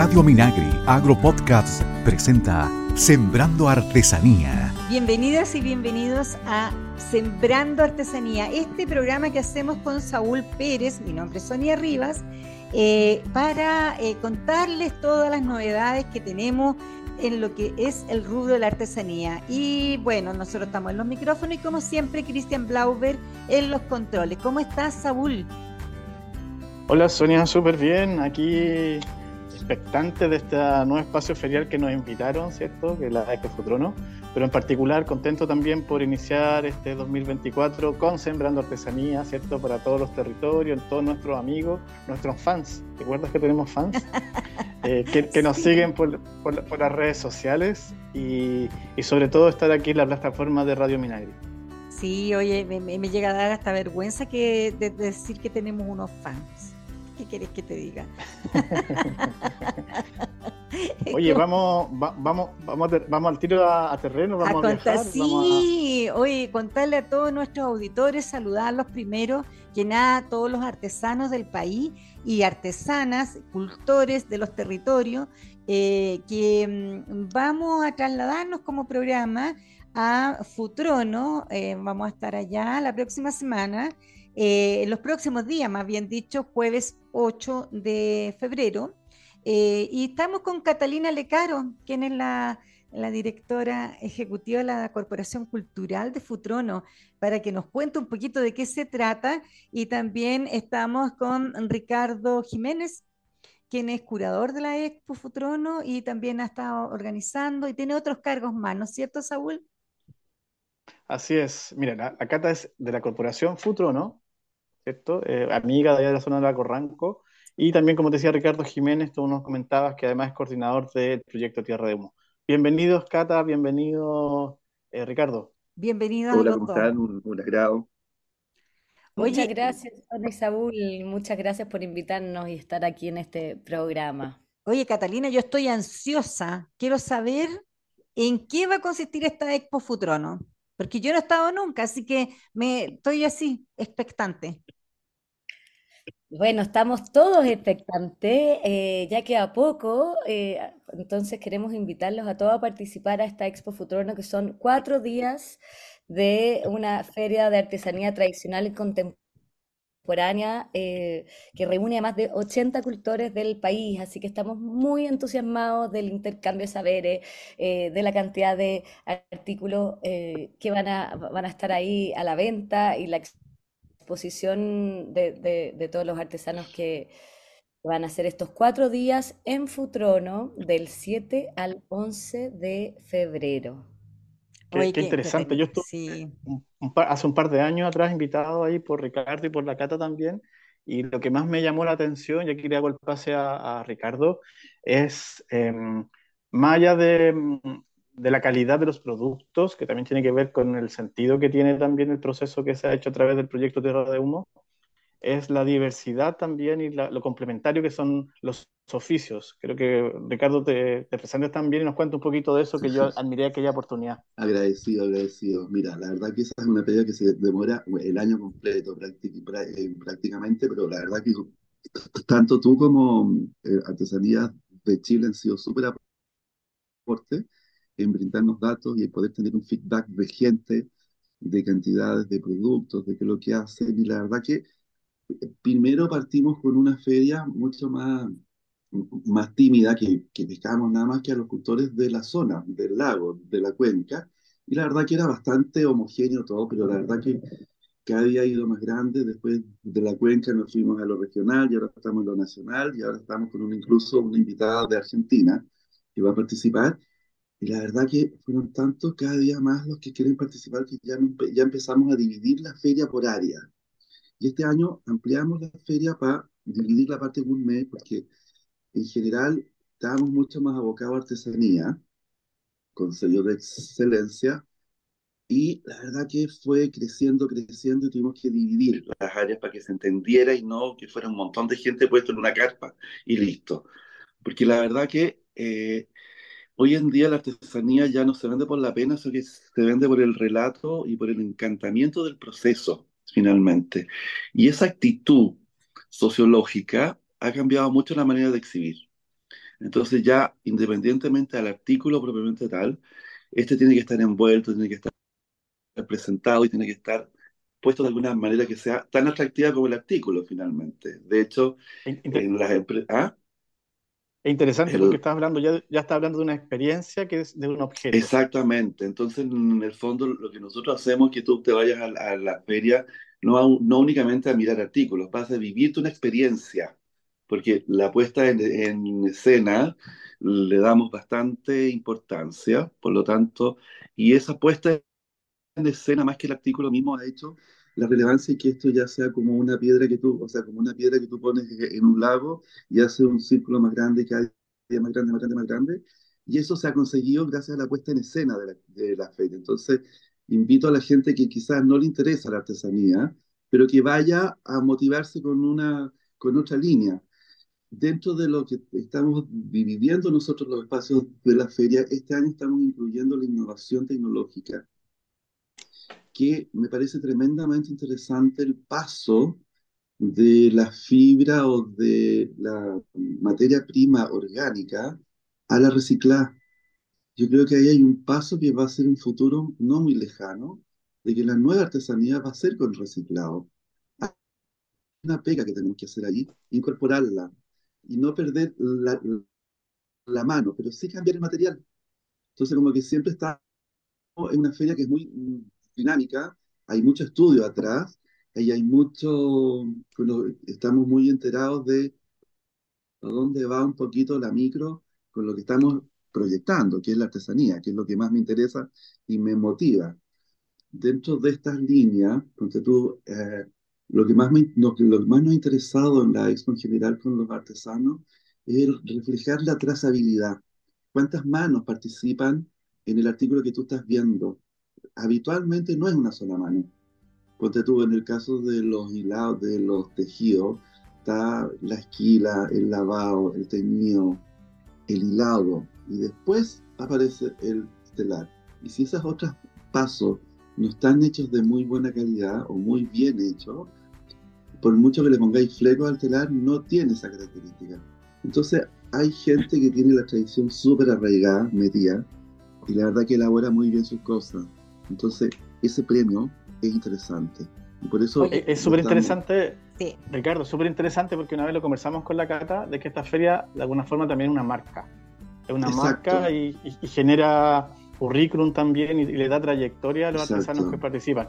Radio Minagri Agropodcast presenta Sembrando Artesanía. Bienvenidas y bienvenidos a Sembrando Artesanía, este programa que hacemos con Saúl Pérez, mi nombre es Sonia Rivas, eh, para eh, contarles todas las novedades que tenemos en lo que es el rubro de la artesanía. Y bueno, nosotros estamos en los micrófonos y como siempre, Cristian Blauber en los controles. ¿Cómo estás, Saúl? Hola, Sonia, súper bien. Aquí expectante de este nuevo espacio ferial que nos invitaron, ¿cierto? Que es la Ecofotrono. Pero en particular, contento también por iniciar este 2024 con Sembrando Artesanía, ¿cierto? Para todos los territorios, todos nuestros amigos, nuestros fans. ¿Recuerdas que tenemos fans? Eh, que, nos siguen por, las redes sociales y, sobre todo estar aquí en la plataforma de Radio Minagri. Sí, oye, me, llega a dar hasta vergüenza que de decir que tenemos unos fans. ¿Qué quieres que te diga? Oye, vamos, vamos, vamos, vamos al tiro a, terreno, vamos a, contar, Sí, oye, contarle a todos nuestros auditores, saludarlos primero, que nada, todos los artesanos del país y artesanas, cultores de los territorios, eh, que mm, vamos a trasladarnos como programa a Futrono, eh, vamos a estar allá la próxima semana, eh, los próximos días, más bien dicho, jueves 8 de febrero, y estamos con Catalina Lecaro, quien es la la directora ejecutiva de la Corporación Cultural de Futrono, para que nos cuente un poquito de qué se trata. Y también estamos con Ricardo Jiménez, quien es curador de la Expo Futrono y también ha estado organizando y tiene otros cargos más, ¿no es cierto, Saúl? Así es. Mira, la, Cata es de la Corporación Futrono, ¿cierto? Eh, amiga de allá de la zona de la Corranco. Y también, como te decía Ricardo Jiménez, tú nos comentabas que además es coordinador del proyecto Tierra de Humo. Bienvenidos, Cata, bienvenido, eh, Ricardo. Bienvenido. Hola, ¿cómo están? Un, un agrado. Muchas gracias, Saúl. Muchas gracias por invitarnos y estar aquí en este programa. Oye, Catalina, yo estoy ansiosa. Quiero saber en qué va a consistir esta Expo Futrono, porque yo no he estado nunca, así que me estoy así, expectante. Bueno, estamos todos expectantes, eh, ya que a poco, eh, entonces queremos invitarlos a todos a participar a esta Expo Futrono, que son cuatro días de una feria de artesanía tradicional y contemporánea eh, que reúne a más de 80 cultores del país, así que estamos muy entusiasmados del intercambio de saberes, de la cantidad de artículos que van a, van a estar ahí a la venta y la exposición de, todos los artesanos que van a hacer estos cuatro días en Futrono del 7 al 11 de febrero. Qué, interesante. Yo estuve hace un par de años atrás invitado ahí por Ricardo y por la Cata también. Y lo que más me llamó la atención, y aquí le hago el pase a, Ricardo, es em, más allá de, de la calidad de los productos, que también tiene que ver con el sentido que tiene también el proceso que se ha hecho a través del proyecto Tierra de Humo, es la diversidad también y lo complementario que son los oficios. Creo que Ricardo te, te presentes también y nos cuenta un poquito de eso, que yo admiré aquella oportunidad. Agradecido, agradecido. Mira, la verdad que esa es una tarea que se demora el año completo eh, prácticamente, pero la verdad que tanto tú como eh, Artesanías de Chile han sido súper aporte en brindarnos datos y poder tener un feedback de gente, de cantidades de productos, de qué es lo que hacen. Y la verdad que primero partimos con una feria mucho más, más tímida que, que pescábamos nada más que a los cultores de la zona, del lago, de la cuenca. Y la verdad que era bastante homogéneo todo, pero la verdad que cada día ha ido más grande. Después de la cuenca nos fuimos a lo regional y ahora estamos en lo nacional y ahora estamos con un, incluso una invitada de Argentina que va a participar. Y la verdad que fueron tantos cada día más los que quieren participar que ya, ya empezamos a dividir la feria por área. Y este año ampliamos la feria para dividir la parte gourmet porque en general estábamos mucho más abocados a artesanía, con sello de excelencia, y la verdad que fue creciendo, creciendo y tuvimos que dividir las áreas para que se entendiera y no que fuera un montón de gente puesto en una carpa y listo. Porque la verdad que eh, Hoy en día la artesanía ya no se vende por la pena, sino que se vende por el relato y por el encantamiento del proceso, finalmente. Y esa actitud sociológica ha cambiado mucho la manera de exhibir. Entonces ya, independientemente del artículo propiamente tal, este tiene que estar envuelto, tiene que estar presentado y tiene que estar puesto de alguna manera que sea tan atractiva como el artículo finalmente. De hecho, en las empresas... ¿ah? Es interesante porque estás hablando, ya, ya estás hablando de una experiencia que es de un objeto. Exactamente. Entonces, en el fondo, lo que nosotros hacemos es que tú te vayas a, la feria no, no únicamente a mirar artículos, vas a vivirte una experiencia, porque la puesta en, en escena le damos bastante importancia, por lo tanto, y esa puesta en escena, más que el artículo mismo, ha hecho la relevancia y que esto ya sea como una piedra que tú, o sea, como una piedra que tú pones en un lago y hace un círculo más grande, cada día más grande, más grande, más grande. Y eso se ha conseguido gracias a la puesta en escena de la, de la feria. Entonces, invito a la gente que quizás no le interesa la artesanía, pero que vaya a motivarse con, una, con otra línea. Dentro de lo que estamos viviendo nosotros los espacios de la feria, este año estamos incluyendo la innovación tecnológica que me parece tremendamente interesante el paso de la fibra o de la materia prima orgánica a la reciclada. Yo creo que ahí hay un paso que va a ser un futuro no muy lejano, de que la nueva artesanía va a ser con reciclado. Hay una pega que tenemos que hacer ahí, incorporarla y no perder la, la mano, pero sí cambiar el material. Entonces, como que siempre está en una feria que es muy dinámica, hay mucho estudio atrás y hay mucho, estamos muy enterados de a dónde va un poquito la micro con lo que estamos proyectando, que es la artesanía, que es lo que más me interesa y me motiva. Dentro de estas líneas, tú, eh, lo, que más me, lo, que, lo más nos ha interesado en la expo en general con los artesanos es reflejar la trazabilidad. ¿Cuántas manos participan en el artículo que tú estás viendo? Habitualmente no es una sola mano. Ponte tú, en el caso de los hilados, de los tejidos, está la esquila, el lavado, el teñido, el hilado, y después aparece el telar. Y si esos otros pasos no están hechos de muy buena calidad o muy bien hechos, por mucho que le pongáis fleco al telar, no tiene esa característica. Entonces, hay gente que tiene la tradición súper arraigada, metida, y la verdad que elabora muy bien sus cosas. Entonces, ese premio es interesante. Y por eso es súper interesante, Ricardo, súper interesante porque una vez lo conversamos con la Cata de que esta feria de alguna forma también es una marca. Es una marca y, genera currículum también y, le da trayectoria a los artesanos que participan.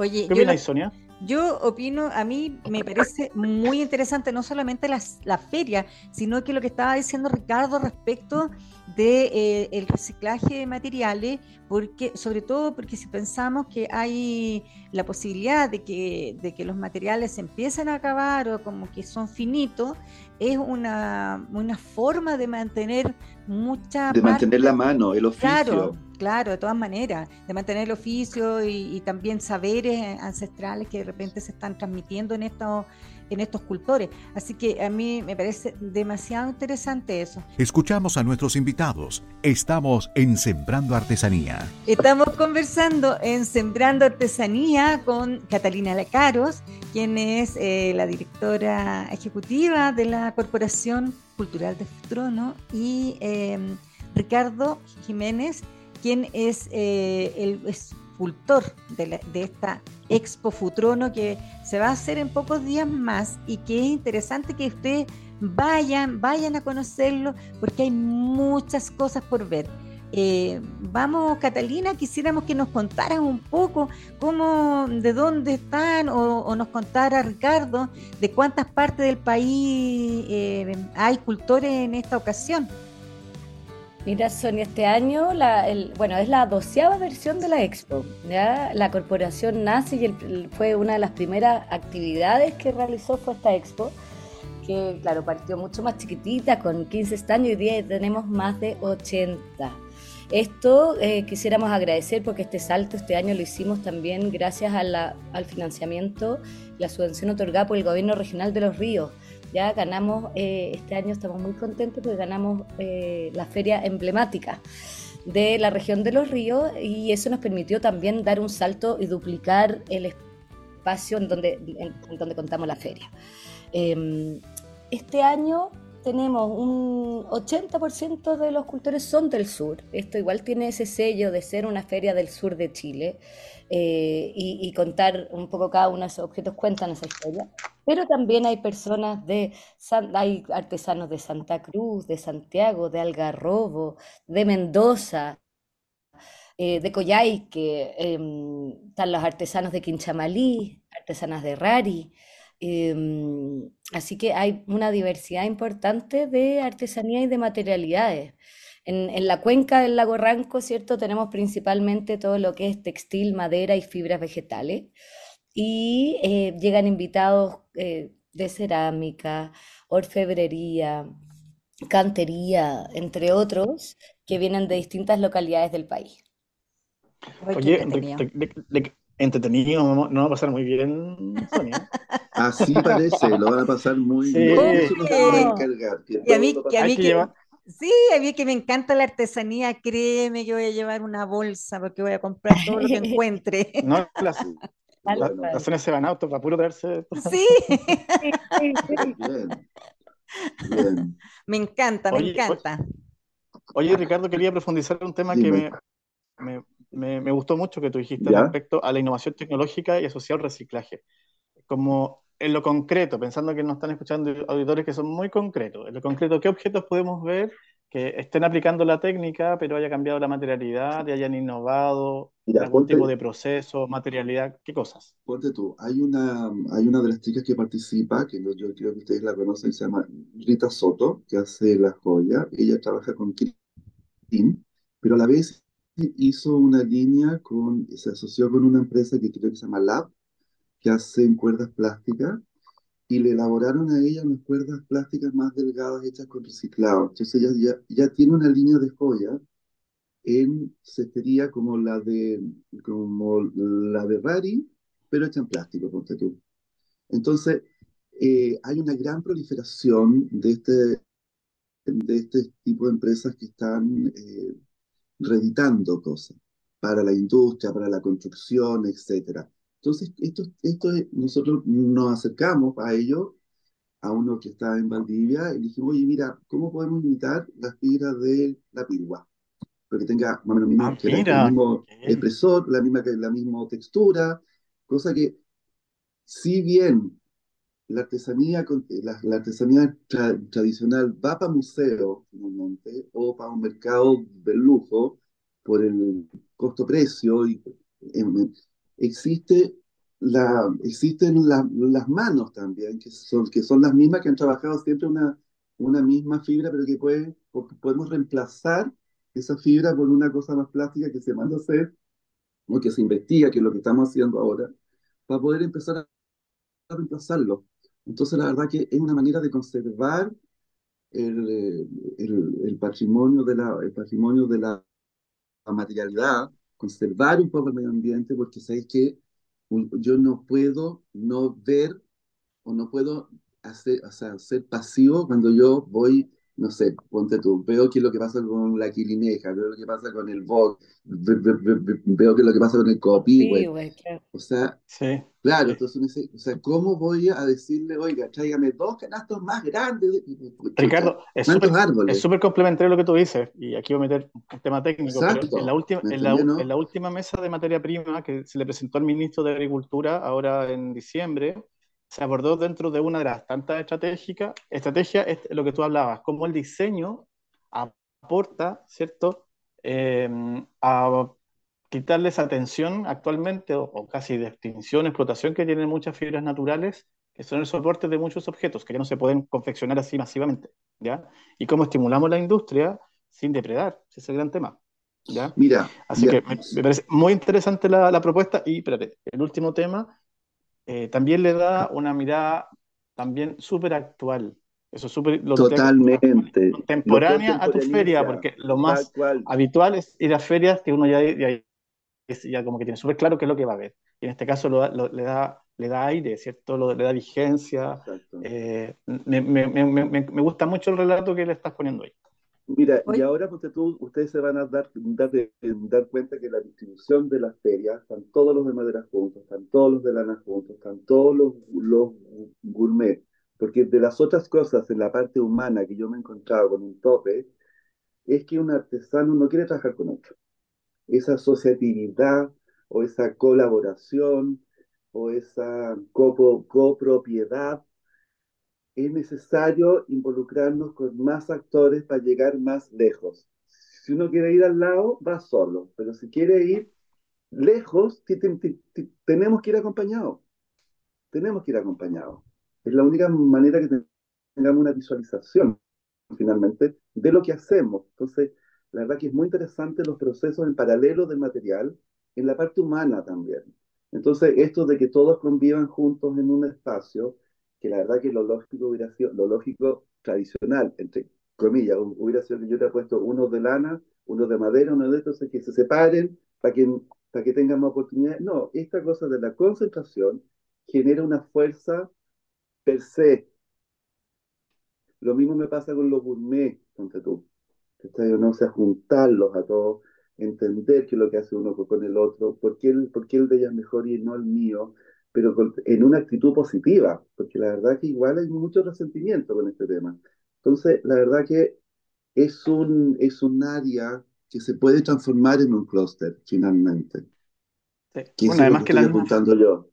Oye, ¿Qué opinas, Sonia? Yo opino, a mí me parece muy interesante no solamente la feria, sino que lo que estaba diciendo Ricardo respecto de eh, el reciclaje de materiales, porque sobre todo porque si pensamos que hay la posibilidad de que, de que los materiales se empiecen a acabar o como que son finitos, es una, una forma de mantener mucha... De mantener la mano, el oficio. Claro, claro, de todas maneras, de mantener el oficio y, y también saberes ancestrales que de repente se están transmitiendo en estos en estos cultores. Así que a mí me parece demasiado interesante eso. Escuchamos a nuestros invitados. Estamos en Sembrando Artesanía. Estamos conversando en Sembrando Artesanía con Catalina Lacaros, quien es eh, la directora ejecutiva de la Corporación Cultural de Futrono, y em, Ricardo Jiménez, quien es eh, el escultor de, de esta Expo Futrono que se va a hacer en pocos días más y que es interesante que ustedes vayan, vayan a conocerlo porque hay muchas cosas por ver. Eh, vamos, Catalina, quisiéramos que nos contaran un poco cómo, de dónde están o, nos contara Ricardo de cuántas partes del país eh, hay cultores en esta ocasión. Mira, Sonia, este año, la, bueno, es la doceava versión de la Expo. La corporación nace y fue una de las primeras actividades que realizó fue esta Expo, que claro, partió mucho más chiquitita, con 15 stands y hoy día tenemos más de 80. Esto eh, quisiéramos agradecer porque este salto este año lo hicimos también gracias al financiamiento, la subvención otorgada por el Gobierno Regional de los Ríos ya ganamos, eh, este año estamos muy contentos porque ganamos eh, la feria emblemática de la región de los ríos y eso nos permitió también dar un salto y duplicar el espacio en donde, en, donde contamos la feria. Em, este año tenemos un 80% de los cultores son del sur. Esto igual tiene ese sello de ser una feria del sur de Chile eh, y, contar un poco cada uno de esos objetos cuentan esa historia. Pero también hay personas de, hay artesanos de Santa Cruz, de Santiago, de Algarrobo, de Mendoza, eh, de Coyhaique, em, están los artesanos de Quinchamalí, artesanas de Rari. Em, así que hay una diversidad importante de artesanía y de materialidades. En, la cuenca del lago Ranco, ¿cierto? Tenemos principalmente todo lo que es textil, madera y fibras vegetales. Y eh, llegan invitados eh, de cerámica, orfebrería, cantería, entre otros, que vienen de distintas localidades del país. Oye, entretenido, no va a pasar muy bien, Sonia. Así parece, lo van a pasar muy bien. Eso nos van a encargar. y a mí, que, a mí que, sí, a mí que me encanta la artesanía, créeme que voy a llevar una bolsa porque voy a comprar todo lo que encuentre. No, las, las, zonas se van auto para puro traerse. Sí. bien. Bien. Me encanta, me encanta. Oye, Ricardo, quería profundizar en un tema que me, me, me, me, gustó mucho que tú dijiste respecto a la innovación tecnológica y asociado al reciclaje. Como en lo concreto, pensando que nos están escuchando auditores que son muy concretos, en lo concreto, ¿qué objetos podemos ver que estén aplicando la técnica, pero haya cambiado la materialidad, y hayan innovado algún tipo de proceso, materialidad, qué cosas? Ponte tú, hay una, hay una de las chicas que participa, que yo creo que ustedes la conocen, se llama Rita Soto, que hace la joya, ella trabaja con Kim, pero a la vez hizo una línea con, se asoció con una empresa que creo que se llama Lab, que hacen cuerdas plásticas, y le elaboraron a ella unas cuerdas plásticas más delgadas hechas con reciclado. Entonces ella ya, ya tiene una línea de joya en cestería como la de, como la de Rari, pero hecha en plástico, ponte tú. Entonces, eh, hay una gran proliferación de este, de este tipo de empresas que están eh, reeditando cosas para la industria, para la construcción, etc. Entonces, esto, esto nosotros nos acercamos a ello, a uno que está en Valdivia, y dijimos, oye, mira, ¿cómo podemos imitar las fibras de la pirgua? Pero que tenga más o menos ah, el mismo expresor, la misma, la misma textura, cosa que, si bien la artesanía, la, la artesanía tradicional va para museo, finalmente, o para un mercado del lujo, por el costo-precio. y existe la, existen las manos también, que son, que son las mismas que han trabajado siempre una, una misma fibra, pero que puede, podemos reemplazar esa fibra por una cosa más plástica que se manda a hacer, o que se investiga, que es lo que estamos haciendo ahora, para poder empezar a reemplazarlo. Entonces, la verdad que es una manera de conservar el, el, patrimonio, de la, el patrimonio de la materialidad, conservar un poco el medio ambiente, porque sabéis que yo no puedo no ver o no puedo hacer, o ser pasivo cuando yo voy, no sé, ponte tú, veo qué es lo que pasa con la quilineja, veo lo que pasa con el Vogue, veo qué es lo que pasa con el copy, O sea, sí. Claro, entonces o sea, ¿cómo voy a decirle, oiga, tráigame dos canastos más grandes? Ricardo, es súper complementario lo que tú dices, y aquí voy a meter un tema técnico, pero en la, última, en, la, en la última mesa de materia prima que se le presentó al ministro de Agricultura ahora en diciembre, se abordó dentro de una de las tantas estratégicas, estrategia es lo que tú hablabas, cómo el diseño aporta, ¿cierto?, eh, a quitarles atención actualmente, o, casi de extinción, explotación que tienen muchas fibras naturales, que son el soporte de muchos objetos que ya no se pueden confeccionar así masivamente, ¿ya? Y cómo estimulamos la industria sin depredar, ese es el gran tema, ¿ya? Mira, así que me, parece muy interesante la, la, propuesta y, espérate, el último tema eh, también le da una mirada también súper actual, eso es súper... Totalmente. Contemporánea a tu feria, porque lo más habitual es ir a ferias que uno ya, ya ya como que tiene súper claro qué es lo que va a ver. Y en este caso le, da, le da aire, ¿cierto? le da vigencia. Eh, me, me, me, me, gusta mucho el relato que le estás poniendo ahí. Mira, y ahora tú, ustedes se van a dar, dar, dar, cuenta que la distribución de las ferias, están todos los de madera juntos, están todos los de lana juntos, están todos los, los gourmet, Porque de las otras cosas en la parte humana que yo me he encontrado con un tope, es que un artesano no quiere trabajar con otro. Esa asociatividad o esa colaboración o esa copropiedad, es necesario involucrarnos con más actores para llegar más lejos. Si uno quiere ir al lado, va solo, pero si quiere ir lejos, tenemos que ir acompañados. Tenemos que ir acompañados. Es la única manera que tengamos una visualización, finalmente, de lo que hacemos. Entonces, la verdad que es muy interesante los procesos en paralelo del material, en la parte humana también. Entonces, esto de que todos convivan juntos en un espacio, que la verdad que lo lógico hubiera sido, lo lógico tradicional, entre comillas, hubiera sido que yo hubiera puesto uno de lana, uno de madera, uno de estos, que se separen para que, para que tengan más oportunidades. No, esta cosa de la concentración genera una fuerza per se. Lo mismo me pasa con los gourmet, ponte tú. No sea juntarlos a todos entender qué es lo que hace uno con el otro, por qué el, por qué el de ella es mejor y no el mío, pero en una actitud positiva, porque la verdad que igual hay mucho resentimiento con este tema. Entonces, la verdad que es un, es un área que se puede transformar en un clúster, finalmente. Sí. Bueno, además que, la apuntando yo.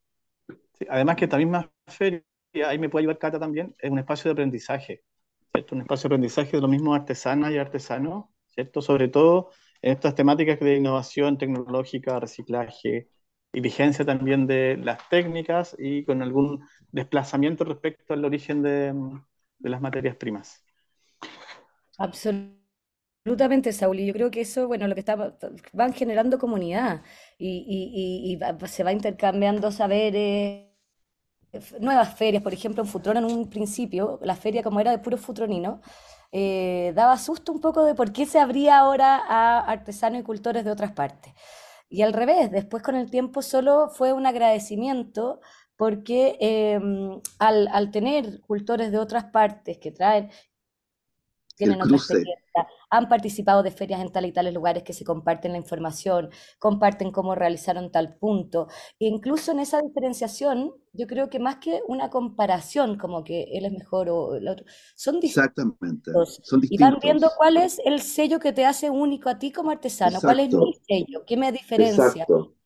además que esta misma feria, ahí me puede ayudar Cata también, es un espacio de aprendizaje, ¿cierto? Un espacio de aprendizaje de los mismos artesanas y artesanos, ¿cierto? Sobre todo en estas temáticas de innovación tecnológica, reciclaje y vigencia también de las técnicas y con algún desplazamiento respecto al origen de, las materias primas. Absolutamente, Saúl. Y yo creo que eso, bueno, lo que está, van generando comunidad y, se va intercambiando saberes, nuevas ferias, por ejemplo, en Futrón en un principio, la feria como era de puro futronino, eh, daba susto un poco de por qué se abría ahora a artesanos y cultores de otras partes. Y al revés, después con el tiempo solo fue un agradecimiento porque em, al, al, tener cultores de otras partes que traen, tienen otra experiencia, han participado de ferias en tal y tales lugares que se comparten la información, comparten cómo realizaron tal punto. E incluso en esa diferenciación, yo creo que más que una comparación, como que él es mejor o el otro, son distintos. Exactamente. Son distintos. Y van viendo cuál es el sello que te hace único a ti como artesano, cuál es mi sello, qué me diferencia. Exacto.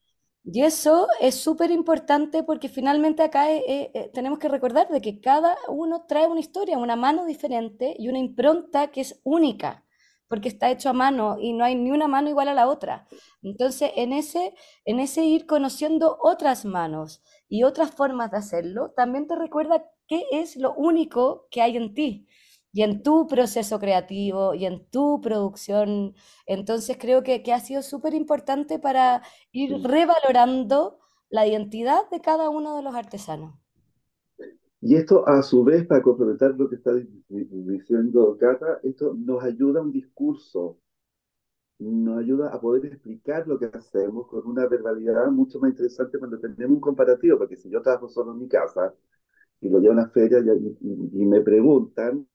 Y eso es súper importante porque finalmente acá eh, eh, eh, tenemos que recordar de que cada uno trae una historia, una mano diferente y una impronta que es única, porque está hecho a mano y no hay ni una mano igual a la otra. Entonces, en ese, en ese ir conociendo otras manos y otras formas de hacerlo, también te recuerda qué es lo único que hay en ti y en tu proceso creativo y en tu producción. Entonces creo que, que ha sido súper importante para ir revalorando la identidad de cada uno de los artesanos. Y esto, a su vez, para complementar lo que está diciendo Cata, esto nos ayuda a un discurso, nos ayuda a poder explicar lo que hacemos con una verbalidad mucho más interesante cuando tenemos un comparativo, porque si yo trabajo solo en mi casa y lo llevo a una feria y me preguntan,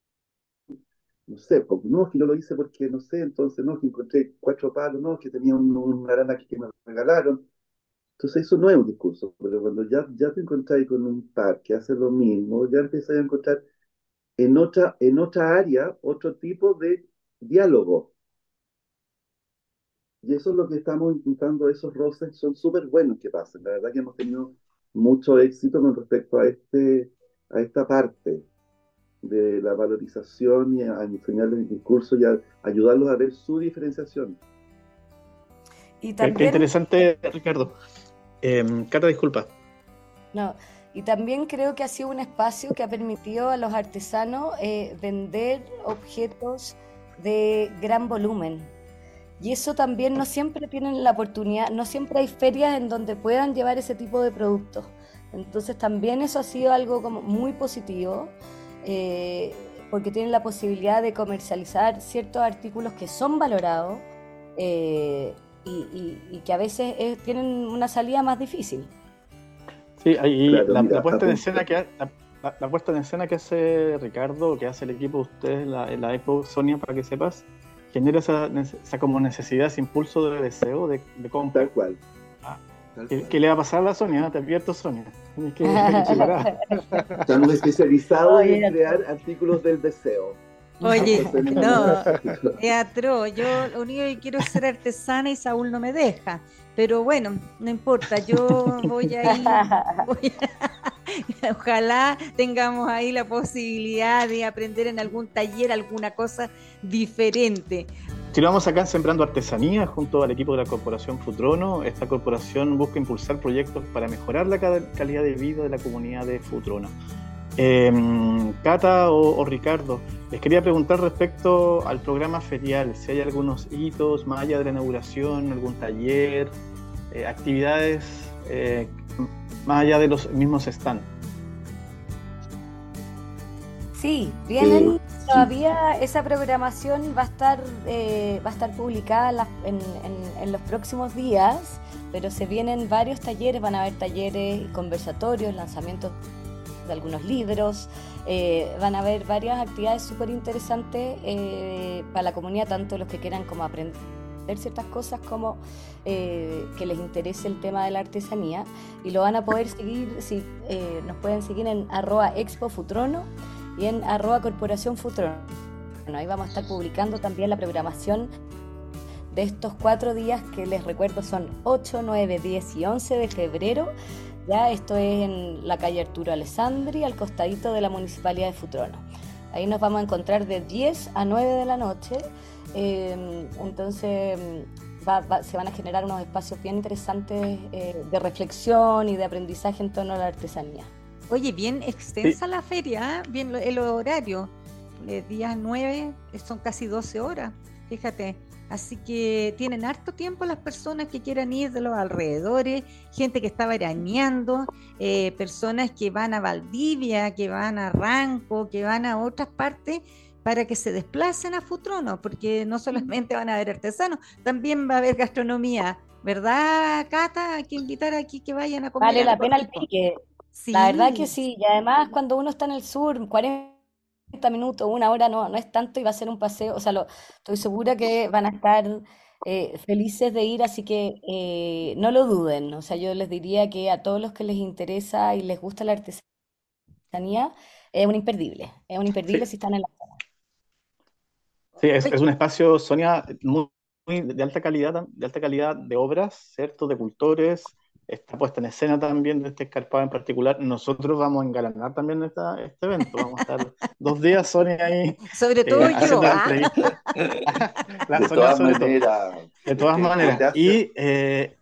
no sé, porque no, que no lo hice porque no sé, entonces no, que encontré cuatro palos, no, que tenía un, una arana aquí que me regalaron. Entonces eso no es un discurso, pero cuando ya, ya te encontrás con un par que hace lo mismo, ya empiezas a encontrar en otra, en otra área otro tipo de diálogo. Y eso es lo que estamos intentando, esos roces son súper buenos que pasen. La verdad que hemos tenido mucho éxito con respecto a, este, a esta parte de la valorización y a enseñarles el discurso y a ayudarlos a ver su diferenciación. Y también... Qué interesante, Ricardo. Eh, Cata, disculpa. No, y también creo que ha sido un espacio que ha permitido a los artesanos eh, vender objetos de gran volumen. Y eso también no siempre tienen la oportunidad, no siempre hay ferias en donde puedan llevar ese tipo de productos. Entonces también eso ha sido algo como muy positivo. Eh, porque tienen la posibilidad de comercializar ciertos artículos que son valorados eh, y, que a veces eh, tienen una salida más difícil. Sí, ahí la, puesta en escena que la, puesta en escena que hace Ricardo, que hace el equipo de ustedes en la, Expo Sonia, para que sepas, genera esa, como necesidad, ese impulso de deseo de, de compra. Tal cual. Ah, ¿Qué, le va a pasar a la Sonia? Te advierto, Sonia. Estamos especializados en crear artículos del deseo. Oye, no, teatro, yo lo único que quiero es ser artesana y Saúl no me deja. Pero bueno, no importa, yo voy ahí. Voy ojalá tengamos ahí la posibilidad de aprender en algún taller alguna cosa diferente. Continuamos acá Sembrando Artesanía junto al equipo de la Corporación Futrono. Esta corporación busca impulsar proyectos para mejorar la calidad de vida de la comunidad de Futrono. Em, Cata o, Ricardo, les quería preguntar respecto al programa ferial, si hay algunos hitos más allá de la inauguración, algún taller, eh, actividades eh, más allá de los mismos stands. Sí, vienen todavía esa programación va a estar eh, va a estar publicada en, los próximos días, pero se vienen varios talleres, van a haber talleres y conversatorios, lanzamientos de algunos libros, eh, van a haber varias actividades súper interesantes eh, para la comunidad, tanto los que quieran como aprender ciertas cosas como eh, que les interese el tema de la artesanía. Y lo van a poder seguir, si nos pueden seguir en arroba expo futrono y en arroba corporación futrono. ahí vamos a estar publicando también la programación de estos cuatro días que les recuerdo son 8, 9, 10 y 11 de febrero ya esto es en la calle Arturo Alessandri, al costadito de la Municipalidad de Futrono. Ahí nos vamos a encontrar de 10 a 9 de la noche. Em, entonces se van a generar unos espacios bien interesantes eh, de reflexión y de aprendizaje en torno a la artesanía. Oye, bien extensa la feria, ¿eh? bien el horario. Eh, días 9 son casi 12 horas, fíjate. Así que tienen harto tiempo las personas que quieran ir de los alrededores, gente que está veraneando, eh, personas que van a Valdivia, que van a Ranco, que van a otras partes para que se desplacen a Futrono, porque no solamente van a ver artesanos, también va a haber gastronomía, ¿verdad, Cata? Hay que invitar aquí que vayan a comer. Vale la pena el pique. La verdad que sí, y además cuando uno está en el sur, 40 minutos, una hora no, no es tanto y va a ser un paseo, o sea, lo, estoy segura que van a estar eh, felices de ir, así que eh, no lo duden, o sea, yo les diría que a todos los que les interesa y les gusta la artesanía, es un imperdible, es un imperdible si están en la zona. Sí, es, es un espacio, Sonia, muy, muy de alta calidad, de alta calidad de obras, ¿cierto? De cultores, está puesta en escena también de este escarpado en particular. Nosotros vamos a engalanar también esta, este evento. Vamos a estar dos días, Sonia, ahí. Sobre todo eh, yo. ¿ah? La de, todas de todas maneras. Y eh,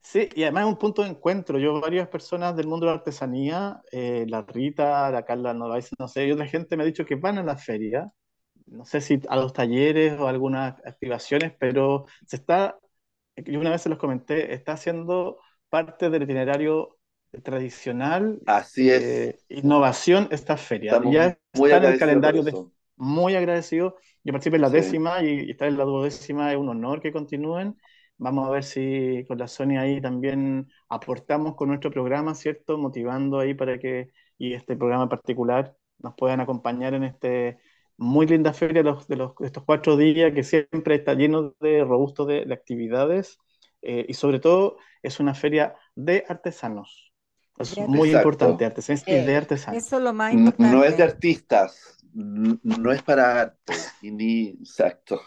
sí, y además es un punto de encuentro. Yo, varias personas del mundo de la artesanía, eh, la Rita, la Carla Novais, no sé, y otra gente me ha dicho que van a la feria. No sé si a los talleres o algunas activaciones, pero se está, yo una vez se los comenté, está haciendo parte del itinerario tradicional. Así es. Eh, innovación esta feria. ya está en el calendario de, muy agradecido. Yo participé en la décima y, estar en la duodécima es un honor que continúen. Vamos a ver si con la Sony ahí también aportamos con nuestro programa, ¿cierto? Motivando ahí para que, y este programa en particular, nos puedan acompañar en este muy linda feria de, los, de, los, estos cuatro días que siempre está lleno de robusto de actividades eh, y sobre todo es una feria de artesanos. Es muy importante, artesanos y de artesanos. Eso es lo más importante. No es de artistas, no es para arte, y ni exacto.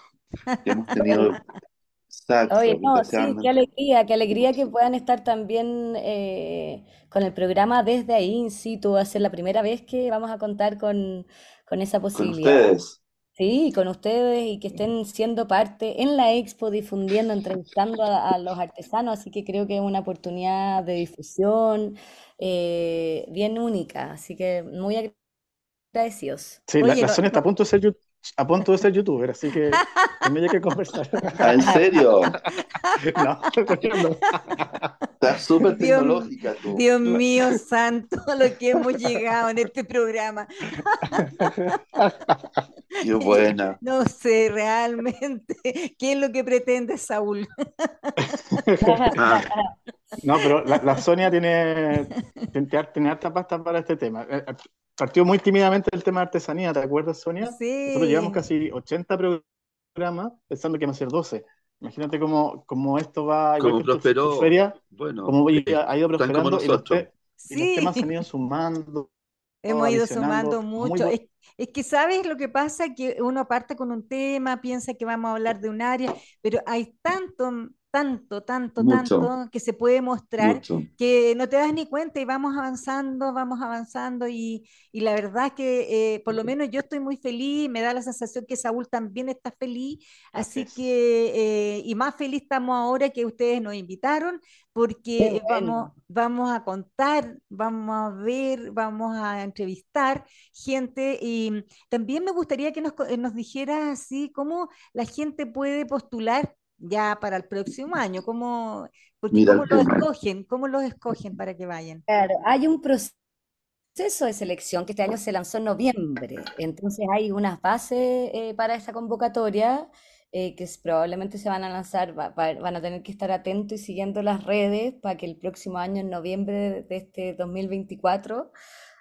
Hemos tenido Oye, no, sí, qué alegría, qué alegría que puedan estar también eh, con el programa desde ahí in situ. Va a ser la primera vez que vamos a contar con, con esa posibilidad. Con ustedes. Sí, con ustedes y que estén siendo parte en la expo, difundiendo, entrevistando a, los artesanos, así que creo que es una oportunidad de difusión eh, bien única, así que muy agradecidos. Sí, la, la está a punto de ser a punto de ser youtuber, así que también hay que conversar. ¿En serio? no, Estás súper tecnológica tú. Dios mío santo, lo que hemos llegado en este programa. Qué buena. No sé realmente qué es lo que pretende Saúl. Ah. No, pero la, Sonia tiene, tiene, harta pasta para este tema. Eh, eh, partió muy tímidamente el tema de artesanía, ¿te acuerdas, Sonia? Sí. Nosotros llevamos casi 80 programas pensando que iban a ser 12. Imagínate cómo, cómo esto va. Como prosperó. feria, bueno, cómo ha ido prosperando y los, sí. y los temas se han ido sumando. Hemos ido sumando mucho. Es, es, que, ¿sabes lo que pasa? Que uno parte con un tema, piensa que vamos a hablar de un área, pero hay tanto tanto, tanto, tanto que se puede mostrar que no te das ni cuenta y vamos avanzando, vamos avanzando y, y la verdad es que eh, por lo menos yo estoy muy feliz, me da la sensación que Saúl también está feliz, así que, eh, y más feliz estamos ahora que ustedes nos invitaron porque vamos, vamos a contar, vamos a ver, vamos a entrevistar gente y también me gustaría que nos, nos dijera así cómo la gente puede postular ya para el próximo año? ¿Cómo, porque ¿cómo los escogen? ¿Cómo los escogen para que vayan? Claro, hay un proceso de selección que este año se lanzó en noviembre, entonces hay unas bases eh, para esa convocatoria eh, que probablemente se van a lanzar, van a tener que estar atentos y siguiendo las redes para que el próximo año, en noviembre de este 2024,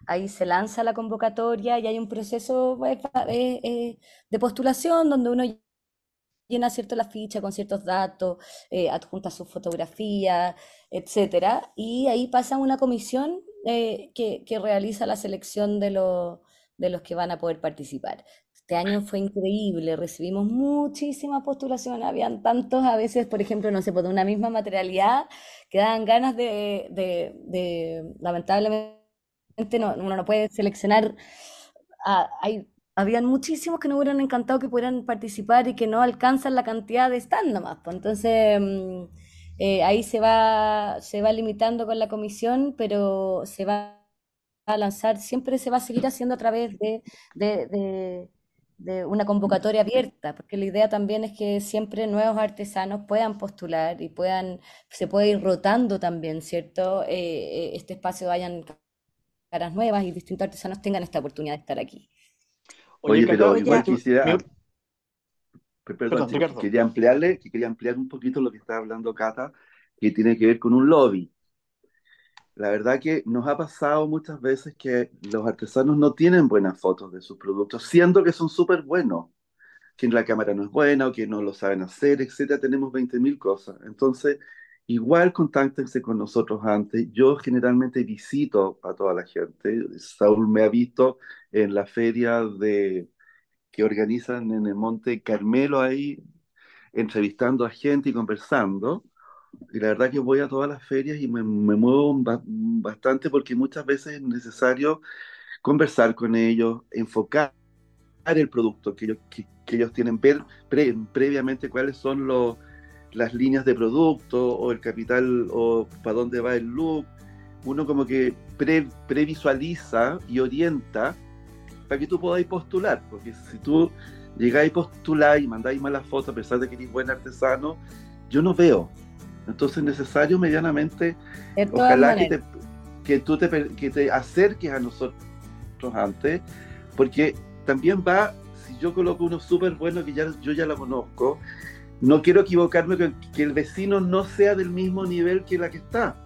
ahí se lanza la convocatoria y hay un proceso eh, de postulación donde uno llena cierto la ficha con ciertos datos, eh, adjunta su fotografía, etcétera, y ahí pasa una comisión eh, que, que, realiza la selección de, de los que van a poder participar. Este año fue increíble, recibimos muchísimas postulaciones, habían tantos, a veces, por ejemplo, no sé, por una misma materialidad, que dan ganas de, de, de lamentablemente, no, uno no puede seleccionar, ah, hay habían muchísimos que no hubieran encantado que pudieran participar y que no alcanzan la cantidad de stand nomás. Pues. Entonces, mm, eh, ahí se va, se va limitando con la comisión, pero se va a lanzar, siempre se va a seguir haciendo a través de, de, de, una convocatoria abierta, porque la idea también es que siempre nuevos artesanos puedan postular y puedan, se puede ir rotando también, ¿cierto? Eh, eh, este espacio vayan caras nuevas y distintos artesanos tengan esta oportunidad de estar aquí. Oye, pero igual quisiera, perdón, quería ampliarle, quería ampliar un poquito lo que estaba hablando Cata, que tiene que ver con un lobby. La verdad que nos ha pasado muchas veces que los artesanos no tienen buenas fotos de sus productos, siendo que son súper buenos, que la cámara no es buena o que no lo saben hacer, etcétera. Tenemos 20.000 cosas. Entonces, igual contáctense con nosotros antes. Yo generalmente visito a toda la gente. Saúl me ha visto en la feria de, que organizan en el Monte Carmelo ahí, entrevistando a gente y conversando. Y la verdad que voy a todas las ferias y me, muevo bastante porque muchas veces es necesario conversar con ellos, enfocar el producto que ellos, que, ellos tienen, ver previamente cuáles son los, las líneas de producto o el capital o para dónde va el look. Uno como que previsualiza y orienta para que tú podáis postular, porque si tú llegáis a postular y mandáis malas fotos a pesar de que eres buen artesano, yo no veo. Entonces es necesario medianamente, ojalá que, que, tú te, que te acerques a nosotros antes, porque también va, si yo coloco uno súper bueno que ya, yo ya lo conozco, no quiero equivocarme que, que el vecino no sea del mismo nivel que la que está.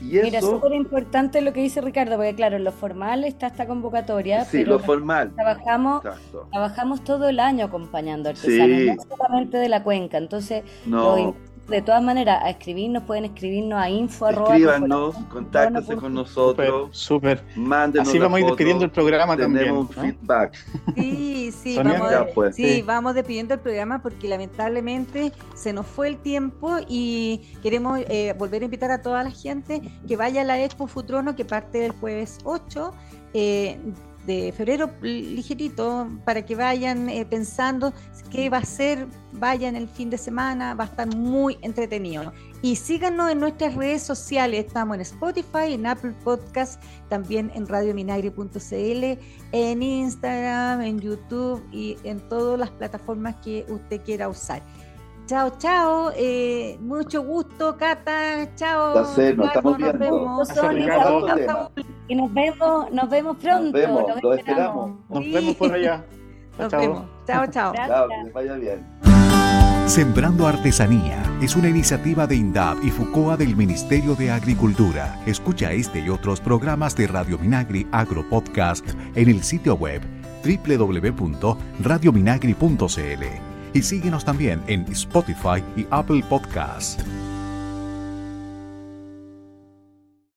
Mira, es súper importante lo que dice Ricardo, porque claro, en lo formal está esta convocatoria. Sí, lo formal. Trabajamos, trabajamos todo el año acompañando artesanos, no solamente de la cuenca. Entonces, no de todas maneras, a escribirnos, pueden escribirnos a info. Escríbanos, contáctense con nosotros. Súper. Mándenos. Así vamos a ir despidiendo el programa Tenemos también. feedback. Sí, sí, vamos, pues. sí, vamos despidiendo el programa porque lamentablemente se nos fue el tiempo y queremos eh, volver a invitar a toda la gente que vaya a la Expo Futrono que parte el jueves 8. Eh, de febrero ligerito para que vayan eh, pensando qué va a ser, vayan el fin de semana, va a estar muy entretenido. Y síganos en nuestras redes sociales, estamos en Spotify, en Apple Podcast, también en radiominagre.cl, en Instagram, en YouTube y en todas las plataformas que usted quiera usar. Chao, chao. Eh, mucho gusto, Cata. Chao. nos estamos viendo. Nos vemos. Y nos vemos, nos vemos pronto. Nos vemos, lo esperamos. Nos vemos por allá. Nos vemos. Chao, chao. Chao, que les vaya bien. Sembrando Artesanía es una iniciativa de INDAP y FUCOA del Ministerio de Agricultura. Escucha este y otros programas de Radio Minagri Agro Podcast en el sitio web www.radiominagri.cl y síguenos también en Spotify y Apple Podcasts.